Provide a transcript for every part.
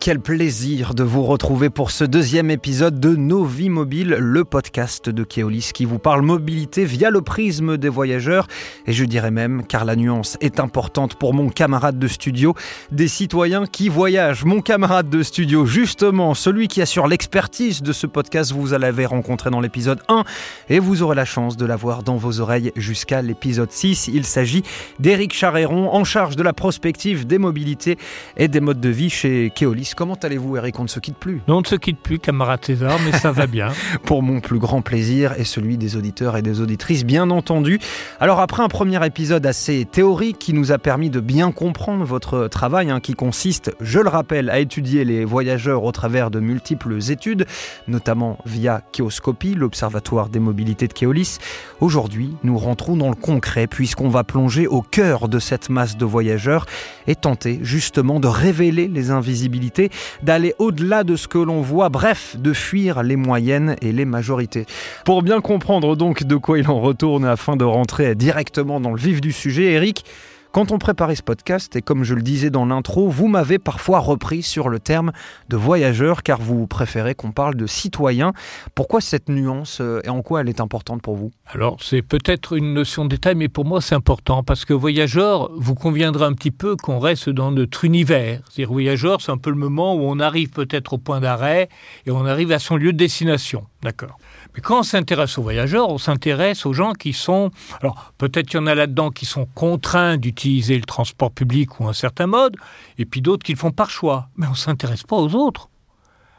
quel plaisir de vous retrouver pour ce deuxième épisode de Nos vies mobiles, le podcast de Keolis qui vous parle mobilité via le prisme des voyageurs et je dirais même, car la nuance est importante pour mon camarade de studio, des citoyens qui voyagent. Mon camarade de studio, justement, celui qui assure l'expertise de ce podcast, vous l'avez rencontré dans l'épisode 1 et vous aurez la chance de l'avoir dans vos oreilles jusqu'à l'épisode 6. Il s'agit d'Éric Charéron en charge de la prospective des mobilités et des modes de vie chez Keolis. Comment allez-vous, Eric? On ne se quitte plus. Non, on ne se quitte plus, camarade César, mais ça va bien. Pour mon plus grand plaisir et celui des auditeurs et des auditrices, bien entendu. Alors, après un premier épisode assez théorique qui nous a permis de bien comprendre votre travail, hein, qui consiste, je le rappelle, à étudier les voyageurs au travers de multiples études, notamment via Kéoscopie, l'Observatoire des mobilités de Keolis, aujourd'hui, nous rentrons dans le concret puisqu'on va plonger au cœur de cette masse de voyageurs et tenter justement de révéler les d'aller au-delà de ce que l'on voit, bref, de fuir les moyennes et les majorités. Pour bien comprendre donc de quoi il en retourne afin de rentrer directement dans le vif du sujet, Eric, quand on préparait ce podcast, et comme je le disais dans l'intro, vous m'avez parfois repris sur le terme de voyageur, car vous préférez qu'on parle de citoyen. Pourquoi cette nuance euh, et en quoi elle est importante pour vous? Alors, c'est peut-être une notion de détail, mais pour moi, c'est important, parce que voyageur, vous conviendra un petit peu qu'on reste dans notre univers. C'est-à-dire, voyageur, c'est un peu le moment où on arrive peut-être au point d'arrêt et on arrive à son lieu de destination. D'accord mais quand on s'intéresse aux voyageurs, on s'intéresse aux gens qui sont... Alors peut-être qu'il y en a là-dedans qui sont contraints d'utiliser le transport public ou un certain mode, et puis d'autres qui le font par choix. Mais on ne s'intéresse pas aux autres.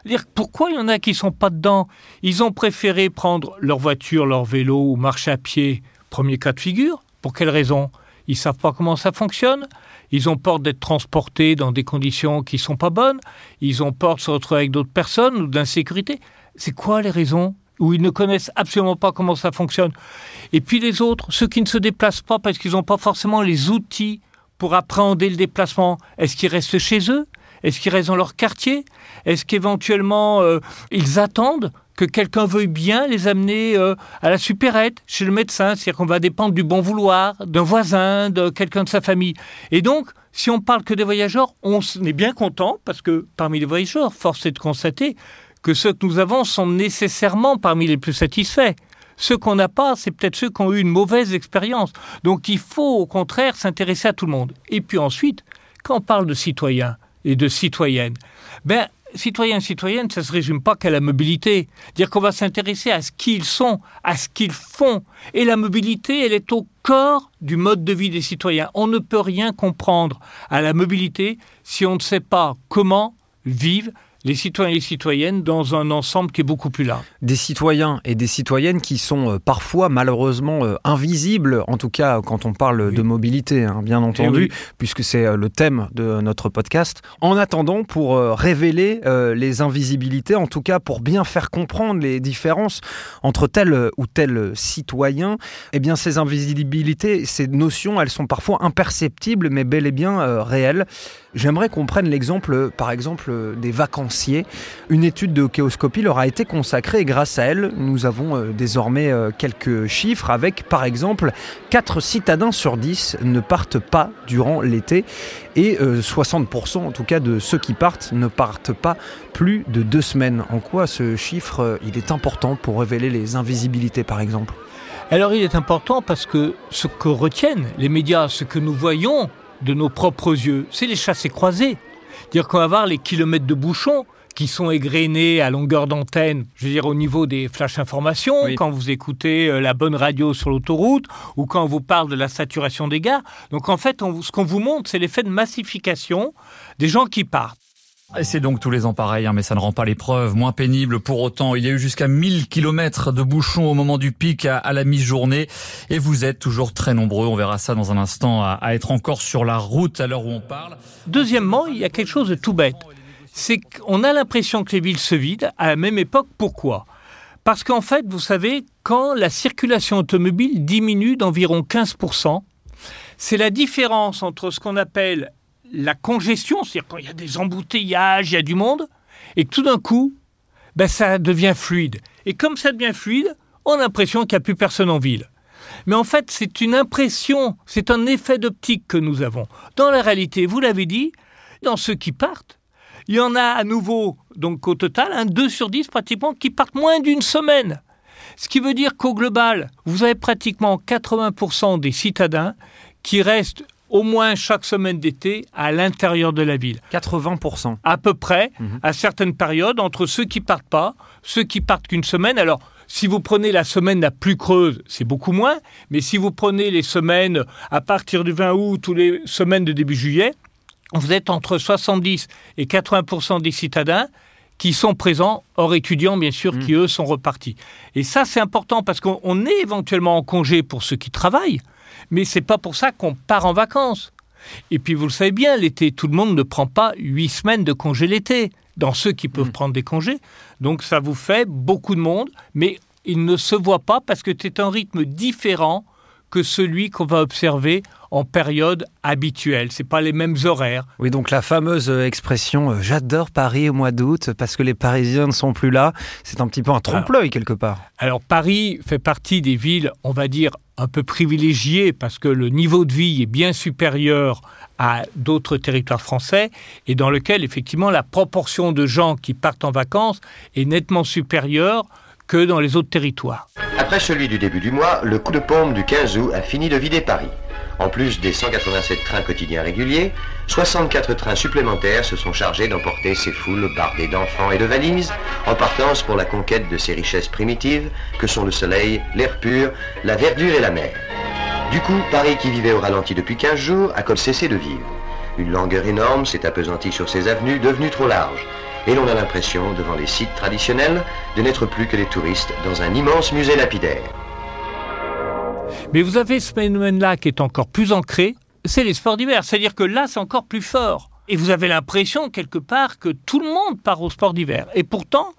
Dire pourquoi il y en a qui sont pas dedans? Ils ont préféré prendre leur voiture, leur vélo ou marcher à pied. Premier cas de figure. Pour quelle raison? Ils savent pas comment ça fonctionne. Ils ont peur d'être transportés dans des conditions qui sont pas bonnes. Ils ont peur de se retrouver avec d'autres personnes ou d'insécurité. C'est quoi les raisons? Où ils ne connaissent absolument pas comment ça fonctionne. Et puis les autres, ceux qui ne se déplacent pas parce qu'ils n'ont pas forcément les outils pour appréhender le déplacement, est-ce qu'ils restent chez eux? Est-ce qu'ils restent dans leur quartier? Est-ce qu'éventuellement euh, ils attendent que quelqu'un veuille bien les amener euh, à la supérette, chez le médecin? C'est-à-dire qu'on va dépendre du bon vouloir, d'un voisin, de quelqu'un de sa famille. Et donc, si on parle que des voyageurs, on est bien content parce que parmi les voyageurs, force est de constater que ceux que nous avons sont nécessairement parmi les plus satisfaits. Ceux qu'on n'a pas, c'est peut-être ceux qui ont eu une mauvaise expérience. Donc il faut au contraire s'intéresser à tout le monde. Et puis ensuite, quand on parle de citoyens et de citoyennes, ben citoyens et citoyennes, ça ne se résume pas qu'à la mobilité. Dire qu'on va s'intéresser à ce qu'ils sont, à ce qu'ils font. Et la mobilité, elle est au corps du mode de vie des citoyens. On ne peut rien comprendre à la mobilité si on ne sait pas comment vivent les citoyens et les citoyennes dans un ensemble qui est beaucoup plus large. Des citoyens et des citoyennes qui sont euh, parfois malheureusement euh, invisibles, en tout cas quand on parle de mobilité, hein, bien entendu, eh puisque c'est euh, le thème de notre podcast. En attendant, pour révéler les invisibilités, en tout cas pour bien faire comprendre les différences entre tel ou tel citoyen, eh bien ces invisibilités, ces notions, elles sont parfois imperceptibles, mais bel et bien réelles. J'aimerais qu'on prenne l'exemple, par exemple, des Une étude de Kéoscopie leur a été consacrée et grâce à elle, nous avons euh, désormais euh, quelques chiffres avec, par exemple, 4 citadins sur 10 ne partent pas durant l'été et 60% euh, en tout cas de ceux qui partent ne partent pas plus de deux semaines. En quoi ce chiffre, il est important pour révéler les invisibilités, par exemple? Alors il est important parce que ce que retiennent les médias, ce que nous voyons de nos propres yeux, c'est les chassés croisés. Dire qu'on va voir les kilomètres de bouchons qui sont égrenés à longueur d'antenne, je veux dire au niveau des flash informations, quand vous écoutez euh, la bonne radio sur l'autoroute ou quand on vous parle de la saturation des gares. Donc en fait, ce qu'on vous montre, c'est l'effet de massification des gens qui partent. Et c'est donc tous les ans pareil, hein, mais ça ne rend pas l'épreuve moins pénible pour autant. Il y a eu jusqu'à 1000 km de bouchons au moment du pic à, la mi-journée. Et vous êtes toujours très nombreux, on verra ça dans un instant, à, à être encore sur la route à l'heure où on parle. Deuxièmement, il y a quelque chose de tout bête. C'est qu'on a l'impression que les villes se vident à la même époque. Pourquoi? Parce qu'en fait, vous savez, quand la circulation automobile diminue d'environ 15%, c'est la différence entre ce qu'on appelle la congestion, c'est-à-dire quand il y a des embouteillages, il y a du monde, et tout d'un coup, ben, ça devient fluide. Et comme ça devient fluide, on a l'impression qu'il n'y a plus personne en ville. Mais en fait, c'est une impression, c'est un effet d'optique que nous avons. Dans la réalité, vous l'avez dit, dans ceux qui partent, il y en a à nouveau, donc au total, un 2 sur 10 pratiquement, qui partent moins d'une semaine. Ce qui veut dire qu'au global, vous avez pratiquement 80% des citadins qui restent au moins chaque semaine d'été à l'intérieur de la ville. 80%. À peu près, mhm. à certaines périodes, entre ceux qui partent pas, ceux qui partent qu'une semaine. Alors, si vous prenez la semaine la plus creuse, c'est beaucoup moins. Mais si vous prenez les semaines à partir du 20 août ou les semaines de début juillet, vous êtes entre 70 et 80% des citadins qui sont présents, hors étudiants bien sûr, qui mhm. eux sont repartis. Et ça c'est important parce qu'on est éventuellement en congé pour ceux qui travaillent, mais c'est pas pour ça qu'on part en vacances. Et puis vous le savez bien, l'été, tout le monde ne prend pas huit semaines de congé l'été, dans ceux qui peuvent mm. prendre des congés. Donc ça vous fait beaucoup de monde, mais il ne se voit pas parce que c'est un rythme différent que celui qu'on va observer en période habituelle. C'est pas les mêmes horaires. Oui, donc la fameuse euh, expression euh, j'adore Paris au mois d'août parce que les Parisiens ne sont plus là, c'est un petit peu un trompe-l'œil quelque part. Alors Paris fait partie des villes, on va dire un peu privilégiées parce que le niveau de vie est bien supérieur à d'autres territoires français et dans lequel effectivement la proportion de gens qui partent en vacances est nettement supérieure que dans les autres territoires. Après celui du début du mois, le coup de pompe du 15 août a fini de vider Paris. En plus des 187 trains quotidiens réguliers, 64 trains supplémentaires se sont chargés d'emporter ces foules bardées d'enfants et de valises en partance pour la conquête de ces richesses primitives que sont le soleil, l'air pur, la verdure et la mer. Du coup, Paris qui vivait au ralenti depuis 15 jours a comme cessé de vivre. Une longueur énorme s'est appesantie sur ses avenues devenues trop larges. Et l'on a l'impression, devant les sites traditionnels, de n'être plus que des touristes dans un immense musée lapidaire. Mais vous avez ce phénomène-là qui est encore plus ancré, c'est les sports d'hiver. C'est-à-dire que là, c'est encore plus fort. Et vous avez l'impression, quelque part, que tout le monde part au sport d'hiver. Et pourtant,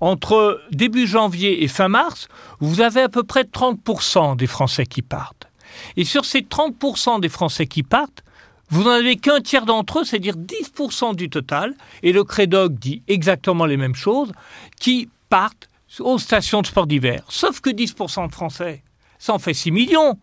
entre début janvier et fin mars, vous avez à peu près 30% des Français qui partent. Et sur ces 30% des Français qui partent, vous n'en avez qu'un tiers d'entre eux, c'est-à-dire 10% du total, et le Crédoc dit exactement les mêmes choses, qui partent aux stations de sport d'hiver. Sauf que 10% de Français, ça en fait 6 millions.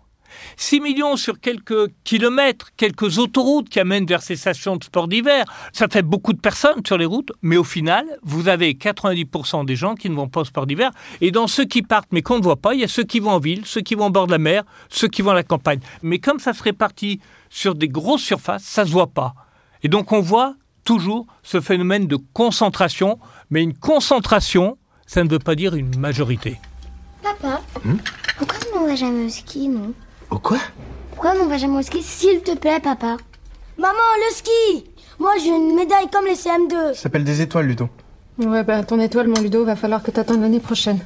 6 millions sur quelques kilomètres, quelques autoroutes qui amènent vers ces stations de sport d'hiver. Ça fait beaucoup de personnes sur les routes, mais au final, vous avez 90% des gens qui ne vont pas au sport d'hiver. Et dans ceux qui partent, mais qu'on ne voit pas, il y a ceux qui vont en ville, ceux qui vont au bord de la mer, ceux qui vont à la campagne. Mais comme ça se répartit sur des grosses surfaces, ça ne se voit pas. Et donc on voit toujours ce phénomène de concentration, mais une concentration, ça ne veut pas dire une majorité. Papa, hmm? pourquoi on ne va jamais au ski, non Au quoi? Pourquoi on ne va jamais au ski, s'il te plaît, papa? Maman, le ski Moi, j'ai une médaille comme les CM2. Ça s'appelle des étoiles, Ludo. Ouais, bah, ton étoile, mon Ludo, va falloir que t'attendes l'année prochaine.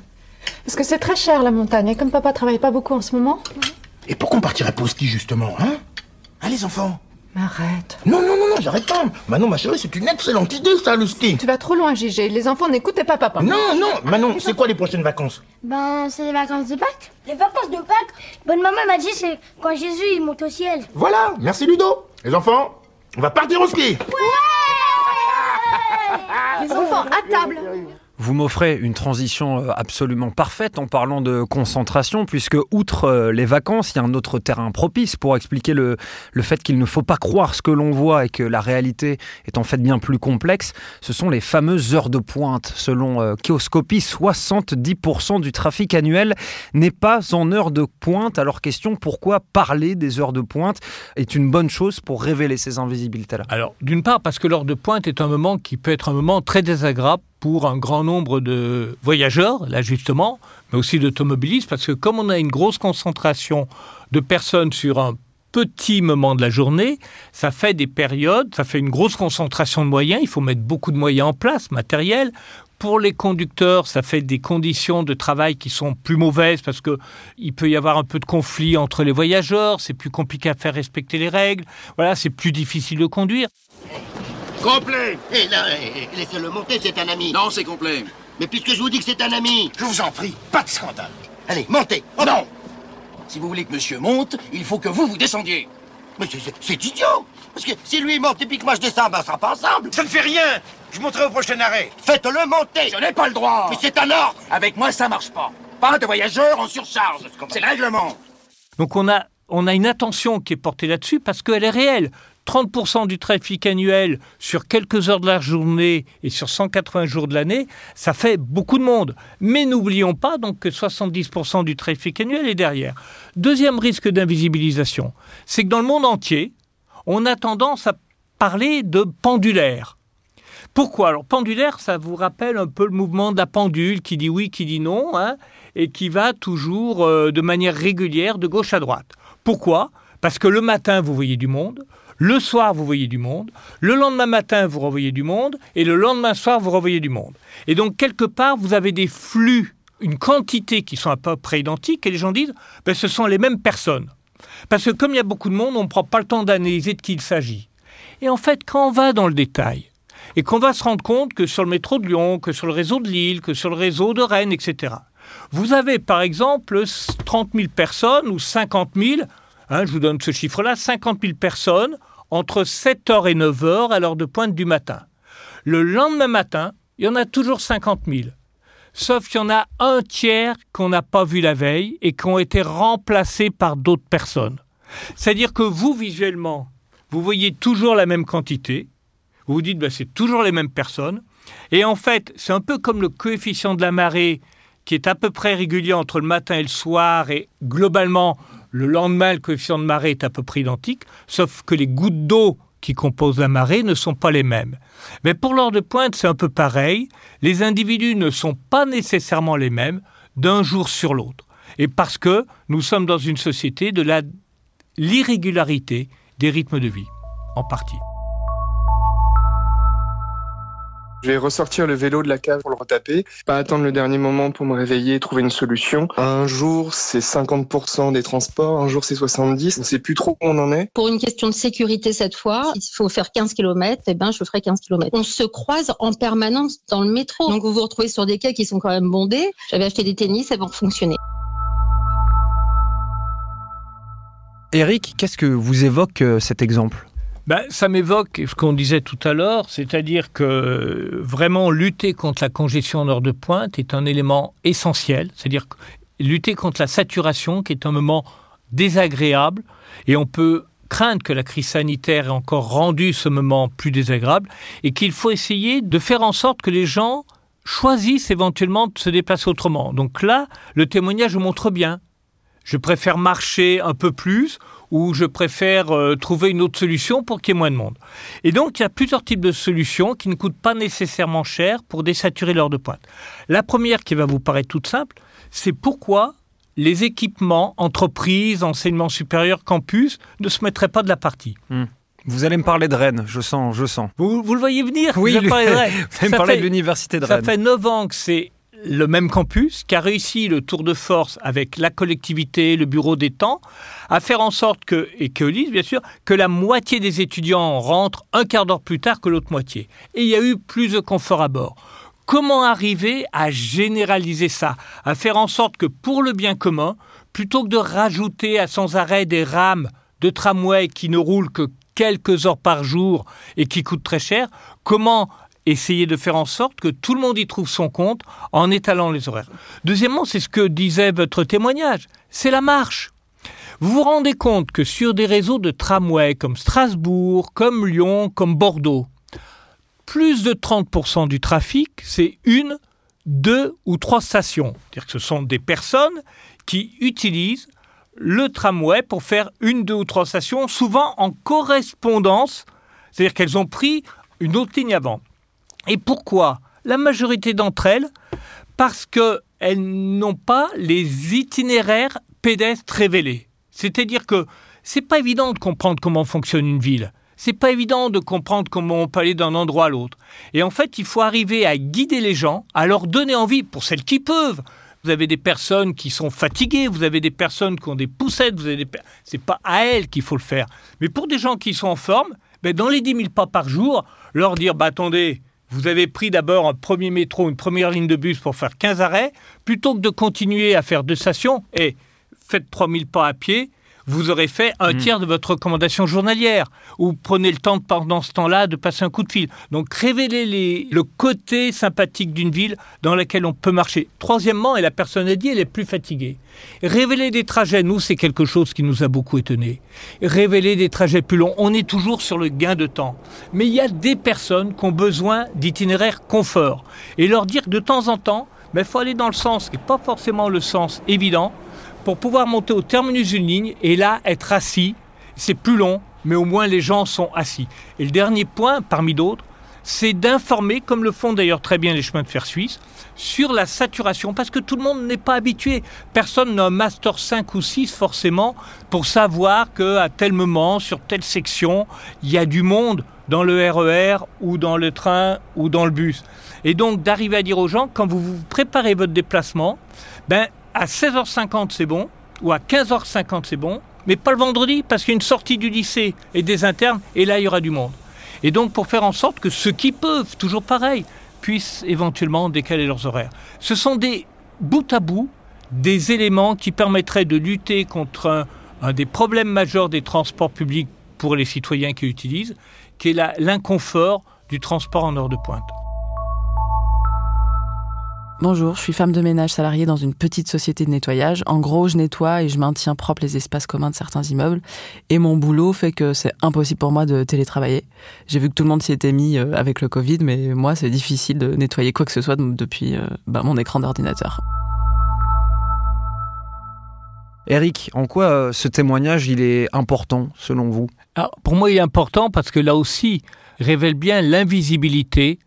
Parce que c'est très cher, la montagne. Et comme papa travaille pas beaucoup en ce moment... Et pourquoi on partirait pas au ski, justement, hein? Hein, les enfants? Arrête. Non, non, non, non, j'arrête pas. Manon, ma chérie, c'est une excellente idée, ça, le ski. Tu vas trop loin, Gégé. Les enfants n'écoutaient pas papa. Non, non, Manon, c'est quoi les prochaines vacances? Ben, c'est les vacances de Pâques. Les vacances de Pâques? Bonne maman m'a dit c'est quand Jésus il monte au ciel. Voilà, merci Ludo. Les enfants, on va partir au ski. Ouais Les enfants, à table. Vous m'offrez une transition euh, absolument parfaite en parlant de concentration, puisque outre euh, les vacances, il y a un autre terrain propice pour expliquer le, le fait qu'il ne faut pas croire ce que l'on voit et que la réalité est en fait bien plus complexe. Ce sont les fameuses heures de pointe. Selon euh, Kioscopie, 70% du trafic annuel n'est pas en heure de pointe. Alors question, pourquoi parler des heures de pointe est une bonne chose pour révéler ces invisibilités-là? Alors d'une part parce que l'heure de pointe est un moment qui peut être un moment très désagréable pour un grand nombre de voyageurs, là justement, mais aussi d'automobilistes, parce que comme on a une grosse concentration de personnes sur un petit moment de la journée, ça fait des périodes, ça fait une grosse concentration de moyens, il faut mettre beaucoup de moyens en place, matériels. Pour les conducteurs, ça fait des conditions de travail qui sont plus mauvaises parce que il peut y avoir un peu de conflit entre les voyageurs, c'est plus compliqué à faire respecter les règles. Voilà, c'est plus difficile de conduire. Complet Eh là, laissez-le monter, c'est un ami. Non, c'est complet. Mais puisque je vous dis que c'est un ami... Je vous en prie, pas de scandale. Allez, montez, Non Si vous voulez que monsieur monte, il faut que vous vous descendiez. Mais c'est idiot Parce que si lui monte et puis que moi je descends, ben on sera pas ensemble Ça ne fait rien Je monterai au prochain arrêt. Faites-le monter Je n'ai pas le droit Mais c'est un ordre Avec moi, ça marche pas. Pas de voyageurs en surcharge. C'est le règlement. Donc on a, on a une attention qui est portée là-dessus parce qu'elle est réelle 30% du trafic annuel sur quelques heures de la journée et sur 180 jours de l'année, ça fait beaucoup de monde. Mais n'oublions pas donc que 70% du trafic annuel est derrière. Deuxième risque d'invisibilisation, c'est que dans le monde entier, on a tendance à parler de pendulaire. Pourquoi? Alors pendulaire, ça vous rappelle un peu le mouvement de la pendule qui dit oui, qui dit non, hein, et qui va toujours euh, de manière régulière de gauche à droite. Pourquoi? Parce que le matin, vous voyez du monde, le soir, vous voyez du monde, le lendemain matin, vous revoyez du monde, et le lendemain soir, vous revoyez du monde. Et donc, quelque part, vous avez des flux, une quantité qui sont à peu près identiques, et les gens disent, ben, ce sont les mêmes personnes. Parce que comme il y a beaucoup de monde, on ne prend pas le temps d'analyser de qui il s'agit. Et en fait, quand on va dans le détail, et qu'on va se rendre compte que sur le métro de Lyon, que sur le réseau de Lille, que sur le réseau de Rennes, etc., vous avez par exemple 30 000 personnes ou 50 000, hein, je vous donne ce chiffre-là, 50 000 personnes entre 7h et 9h à l'heure de pointe du matin. Le lendemain matin, il y en a toujours 50 000. Sauf qu'il y en a un tiers qu'on n'a pas vu la veille et qui ont été remplacés par d'autres personnes. C'est-à-dire que vous, visuellement, vous voyez toujours la même quantité. Vous vous dites, ben, c'est toujours les mêmes personnes. Et en fait, c'est un peu comme le coefficient de la marée qui est à peu près régulier entre le matin et le soir, et globalement, le lendemain, le coefficient de marée est à peu près identique, sauf que les gouttes d'eau qui composent la marée ne sont pas les mêmes. Mais pour l'heure de pointe, c'est un peu pareil. Les individus ne sont pas nécessairement les mêmes d'un jour sur l'autre. Et parce que nous sommes dans une société de l'irrégularité des rythmes de vie, en partie. Je vais ressortir le vélo de la cave pour le retaper, pas attendre le dernier moment pour me réveiller et trouver une solution. Un jour, c'est 50% des transports, un jour, c'est 70%. On sait plus trop où on en est. Pour une question de sécurité cette fois, il faut faire 15 km, et ben, je ferai 15 km. On se croise en permanence dans le métro. Donc, vous vous retrouvez sur des quais qui sont quand même bondés. J'avais acheté des tennis, elles vont fonctionner. Eric, qu'est-ce que vous évoque euh, cet exemple? Ben, ça m'évoque ce qu'on disait tout à l'heure, c'est-à-dire que vraiment lutter contre la congestion en heure de pointe est un élément essentiel, c'est-à-dire lutter contre la saturation qui est un moment désagréable et on peut craindre que la crise sanitaire ait encore rendu ce moment plus désagréable et qu'il faut essayer de faire en sorte que les gens choisissent éventuellement de se déplacer autrement. Donc là, le témoignage montre bien. Je préfère marcher un peu plus ou je préfère euh, trouver une autre solution pour qu'il y ait moins de monde. Et donc, il y a plusieurs types de solutions qui ne coûtent pas nécessairement cher pour désaturer l'heure de pointe. La première qui va vous paraître toute simple, c'est pourquoi les équipements, entreprises, enseignement supérieur, campus, ne se mettraient pas de la partie. Hmm. Vous allez me parler de Rennes, je sens, je sens. Vous, le voyez venir Oui, vous, allez me parler de l'université de Rennes. Ça fait 9 ans que c'est le même campus qui a réussi le tour de force avec la collectivité, le bureau des temps, à faire en sorte que, et que lise bien sûr, que la moitié des étudiants rentrent un quart d'heure plus tard que l'autre moitié. Et il y a eu plus de confort à bord. Comment arriver à généraliser ça, à faire en sorte que pour le bien commun, plutôt que de rajouter à sans arrêt des rames de tramway qui ne roulent que quelques heures par jour et qui coûtent très cher, comment essayer de faire en sorte que tout le monde y trouve son compte en étalant les horaires. Deuxièmement, c'est ce que disait votre témoignage, c'est la marche. Vous vous rendez compte que sur des réseaux de tramway comme Strasbourg, comme Lyon, comme Bordeaux, plus de 30% du trafic, c'est une, deux ou trois stations. C'est-à-dire que ce sont des personnes qui utilisent le tramway pour faire une, deux ou trois stations, souvent en correspondance, c'est-à-dire qu'elles ont pris une autre ligne avant. Et pourquoi La majorité d'entre elles, parce qu'elles n'ont pas les itinéraires pédestres révélés. C'est-à-dire que c'est pas évident de comprendre comment fonctionne une ville. C'est pas évident de comprendre comment on peut aller d'un endroit à l'autre. Et en fait, il faut arriver à guider les gens, à leur donner envie, pour celles qui peuvent. Vous avez des personnes qui sont fatiguées, vous avez des personnes qui ont des poussettes, vous avez des... c'est pas à elles qu'il faut le faire. Mais pour des gens qui sont en forme, ben dans les 10 000 pas par jour, leur dire, bah attendez, vous avez pris d'abord un premier métro, une première ligne de bus pour faire 15 arrêts, plutôt que de continuer à faire deux stations et faites 3000 pas à pied, vous aurez fait un Mm. tiers de votre recommandation journalière. Ou prenez le temps de, pendant ce temps-là de passer un coup de fil. Donc révélez les- le côté sympathique d'une ville dans laquelle on peut marcher. Troisièmement, et la personne a dit, elle est plus fatiguée. Révéler des trajets, nous, c'est quelque chose qui nous a beaucoup étonnés. Révéler des trajets plus longs, on est toujours sur le gain de temps. Mais il y a des personnes qui ont besoin d'itinéraires confort. Et leur dire de temps en temps, il faut aller dans le sens qui n'est pas forcément le sens évident pour pouvoir monter au terminus d'une ligne et là être assis. C'est plus long, mais au moins les gens sont assis. Et le dernier point, parmi d'autres, c'est d'informer, comme le font d'ailleurs très bien les chemins de fer suisses, sur la saturation, parce que tout le monde n'est pas habitué. Personne n'a un master 5 ou 6 forcément pour savoir qu'à tel moment, sur telle section, il y a du monde dans le RER ou dans le train ou dans le bus. Et donc d'arriver à dire aux gens, quand vous vous préparez votre déplacement, ben, à 16h50 c'est bon, ou à 15h50 c'est bon, mais pas le vendredi, parce qu'il y a une sortie du lycée et des internes, et là il y aura du monde. Et donc pour faire en sorte que ceux qui peuvent, toujours pareil, puissent éventuellement décaler leurs horaires. Ce sont des bout à bout, des éléments qui permettraient de lutter contre un, un des problèmes majeurs des transports publics pour les citoyens qui l'utilisent, qui est l'inconfort du transport en heure de pointe. Bonjour, je suis femme de ménage salariée dans une petite société de nettoyage. En gros, je nettoie et je maintiens propres les espaces communs de certains immeubles. Et mon boulot fait que c'est impossible pour moi de télétravailler. J'ai vu que tout le monde s'y était mis euh, avec le Covid, mais moi, c'est difficile de nettoyer quoi que ce soit de- depuis euh, bah, mon écran d'ordinateur. Eric, en quoi euh, ce témoignage il est important selon vous? Alors, pour moi, il est important parce que là aussi, révèle bien l'invisibilité,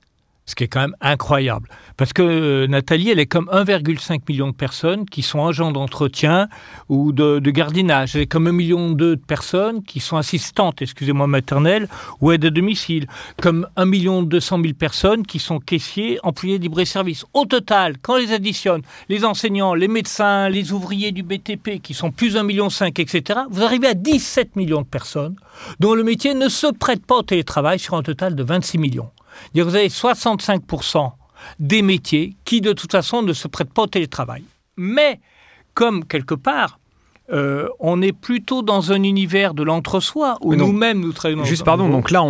ce qui est quand même incroyable. Parce que euh, Nathalie, elle est comme 1,5 million de personnes qui sont agents d'entretien ou de, de gardiennage. Elle est comme 1,2 million de personnes qui sont assistantes, excusez-moi, maternelles ou aides à domicile. Comme 1 million 200 000 personnes qui sont caissiers, employés libre-service. Au total, quand on les additionne, les enseignants, les médecins, les ouvriers du BTP qui sont plus 1,5 million, etc., vous arrivez à 17 millions de personnes dont le métier ne se prête pas au télétravail sur un total de 26 millions. Vous avez 65% des métiers qui, de toute façon, ne se prêtent pas au télétravail. Mais, comme quelque part, euh, on est plutôt dans un univers de l'entre-soi où nous-mêmes nous travaillons. Juste pardon, donc là,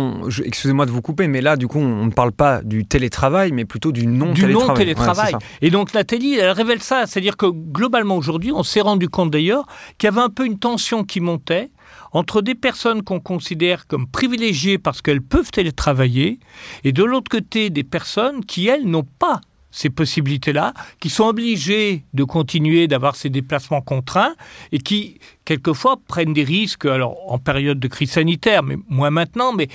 excusez-moi de vous couper, mais là, du coup, on ne parle pas du télétravail, mais plutôt du du non-télétravail. non-télétravail. Ouais, c'est ça. et donc Nathalie, elle révèle ça. C'est-à-dire que globalement aujourd'hui, on s'est rendu compte d'ailleurs qu'il y avait un peu une tension qui montait entre des personnes qu'on considère comme privilégiées parce qu'elles peuvent télétravailler, et de l'autre côté des personnes qui, elles, n'ont pas ces possibilités-là, qui sont obligées de continuer d'avoir ces déplacements contraints et qui, quelquefois, prennent des risques, alors en période de crise sanitaire, mais moins maintenant, mais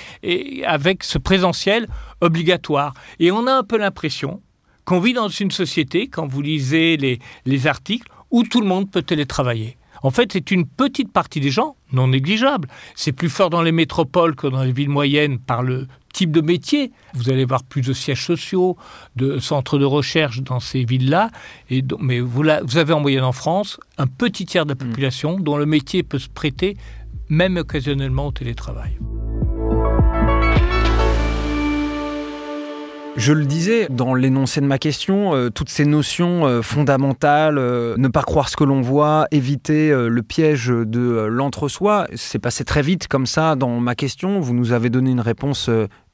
avec ce présentiel obligatoire. Et on a un peu l'impression qu'on vit dans une société, quand vous lisez les, les articles, où tout le monde peut télétravailler. En fait, c'est une petite partie des gens, non négligeable. C'est plus fort dans les métropoles que dans les villes moyennes par le type de métier. Vous allez voir plus de sièges sociaux, de centres de recherche dans ces villes-là. Et donc- mais vous, la- vous avez en moyenne en France un petit tiers de la population dont le métier peut se prêter, même occasionnellement, au télétravail. Je le disais dans l'énoncé de ma question, euh, toutes ces notions euh, fondamentales, euh, ne pas croire ce que l'on voit, éviter le piège de l'entre-soi, c'est passé très vite comme ça dans ma question. Vous nous avez donné une réponse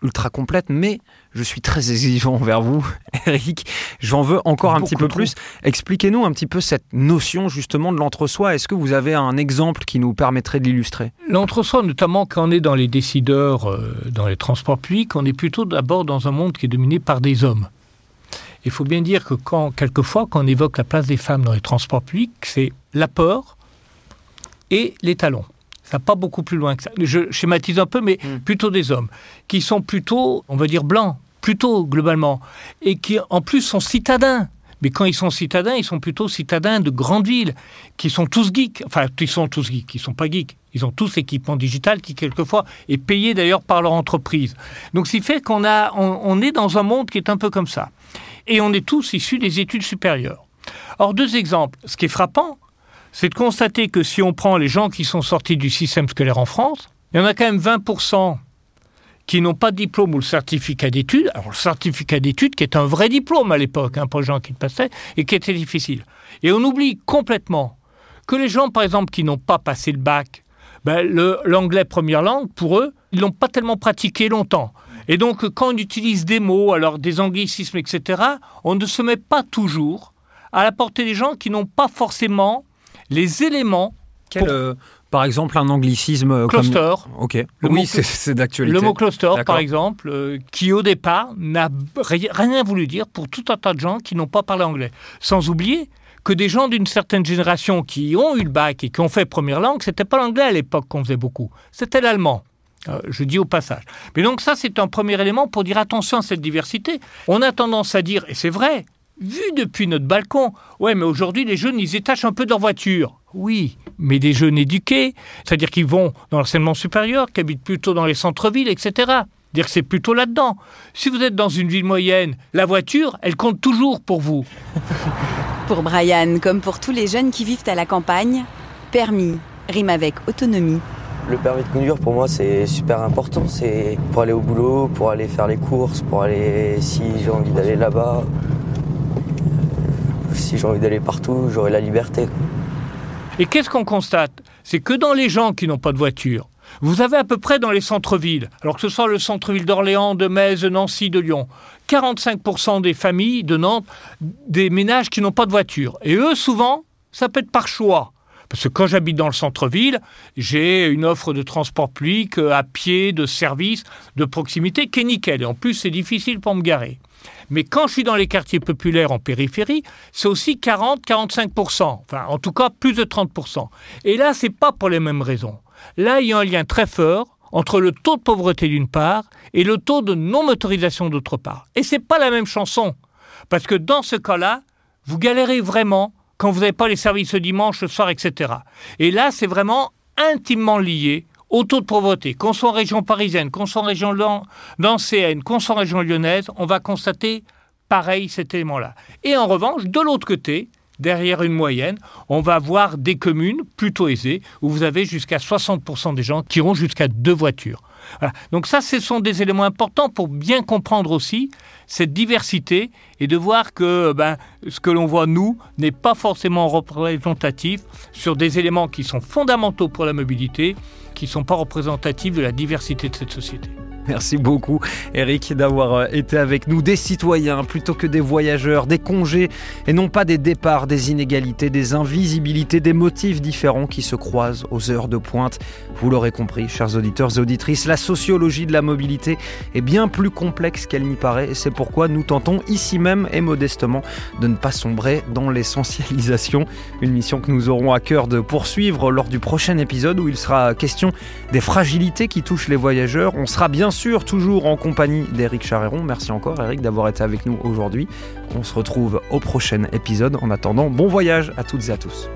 ultra complète, mais je suis très exigeant envers vous, Eric. J'en veux encore un petit peu trop. plus. Expliquez-nous un petit peu cette notion justement de l'entre-soi. Est-ce que vous avez un exemple qui nous permettrait de l'illustrer? L'entre-soi, notamment quand on est dans les décideurs, euh, dans les transports publics, on est plutôt d'abord dans un monde qui est dominé par des hommes. Il faut bien dire que quand, quelquefois, quand on évoque la place des femmes dans les transports publics, c'est l'apport et les talons. Ça pas beaucoup plus loin que ça. Je schématise un peu, mais plutôt des hommes, qui sont plutôt, on va dire, blancs, plutôt globalement, et qui en plus sont citadins. Mais quand ils sont citadins, ils sont plutôt citadins de grandes villes, qui sont tous geeks. Enfin, ils sont tous geeks, ils sont pas geeks. Ils ont tous équipement digital qui, quelquefois, est payé d'ailleurs par leur entreprise. Donc, ce qui fait qu'on a, on, on est dans un monde qui est un peu comme ça. Et on est tous issus des études supérieures. Or, deux exemples. Ce qui est frappant, c'est de constater que si on prend les gens qui sont sortis du système scolaire en France, il y en a quand même 20% qui n'ont pas de diplôme ou le certificat d'études. Alors, le certificat d'études qui est un vrai diplôme à l'époque, hein, pour les gens qui le passaient, et qui était difficile. Et on oublie complètement que les gens, par exemple, qui n'ont pas passé le bac, ben, l'anglais première langue, pour eux, ils l'ont pas tellement pratiqué longtemps. Et donc, quand on utilise des mots, alors des anglicismes, etc., on ne se met pas toujours à la portée des gens qui n'ont pas forcément les éléments. Euh, par exemple, un anglicisme euh, cluster. Ok. oui, c'est d'actualité. Le mot cluster, par exemple, euh, qui au départ n'a rien voulu dire pour tout un tas de gens qui n'ont pas parlé anglais. Sans oublier que des gens d'une certaine génération qui ont eu le bac et qui ont fait première langue, c'était pas l'anglais à l'époque qu'on faisait beaucoup, c'était l'allemand. Euh, je dis au passage. Mais donc ça, c'est un premier élément pour dire attention à cette diversité. On a tendance à dire, et c'est vrai, vu depuis notre balcon, ouais, mais aujourd'hui, les jeunes, ils étachent un peu leur voiture. Oui, mais des jeunes éduqués, c'est-à-dire qu'ils vont dans l'enseignement supérieur, qui habitent plutôt dans les centres-villes, etc. Dire que c'est plutôt là-dedans. Si vous êtes dans une ville moyenne, la voiture, elle compte toujours pour vous. Pour Brian, comme pour tous les jeunes qui vivent à la campagne, permis rime avec autonomie. Le permis de conduire pour moi c'est super important, c'est pour aller au boulot, pour aller faire les courses, pour aller si j'ai envie d'aller là-bas, si j'ai envie d'aller partout, j'aurai la liberté. Et qu'est-ce qu'on constate? C'est que dans les gens qui n'ont pas de voiture, vous avez à peu près dans les centres-villes, alors que ce soit le centre-ville d'Orléans, de Metz, de Nancy, de Lyon, 45% des familles de Nantes, des ménages qui n'ont pas de voiture. Et eux, souvent, ça peut être par choix. Parce que quand j'habite dans le centre-ville, j'ai une offre de transport public euh, à pied, de service, de proximité qui est nickel. Et en plus, c'est difficile pour me garer. Mais quand je suis dans les quartiers populaires en périphérie, c'est aussi 40-45%. Enfin, en tout cas, plus de 30%. Et là, c'est pas pour les mêmes raisons. Là, il y a un lien très fort entre le taux de pauvreté d'une part et le taux de non-motorisation d'autre part. Et c'est pas la même chanson. Parce que dans ce cas-là, vous galérez vraiment quand vous n'avez pas les services dimanche, le soir, etc. Et là, c'est vraiment intimement lié au taux de pauvreté. Qu'on soit en région parisienne, qu'on soit en région d'ancienne, qu'on soit en région lyonnaise, on va constater pareil cet élément-là. Et en revanche, de l'autre côté, derrière une moyenne, on va avoir des communes plutôt aisées où vous avez jusqu'à 60% des gens qui ont jusqu'à deux voitures. Donc ça, ce sont des éléments importants pour bien comprendre aussi cette diversité et de voir que ben, ce que l'on voit, nous, n'est pas forcément représentatif sur des éléments qui sont fondamentaux pour la mobilité, qui ne sont pas représentatifs de la diversité de cette société. Merci beaucoup Eric d'avoir euh, été avec nous, des citoyens plutôt que des voyageurs, des congés et non pas des départs, des inégalités, des invisibilités, des motifs différents qui se croisent aux heures de pointe. Vous l'aurez compris, chers auditeurs et auditrices, la sociologie de la mobilité est bien plus complexe qu'elle n'y paraît c'est pourquoi nous tentons ici même et modestement de ne pas sombrer dans l'essentialisation. Une mission que nous aurons à cœur de poursuivre lors du prochain épisode où il sera question des fragilités qui touchent les voyageurs. On sera bien sûr toujours en compagnie d'Éric Charéron. Merci encore Eric d'avoir été avec nous aujourd'hui. On se retrouve au prochain épisode. En attendant, bon voyage à toutes et à tous.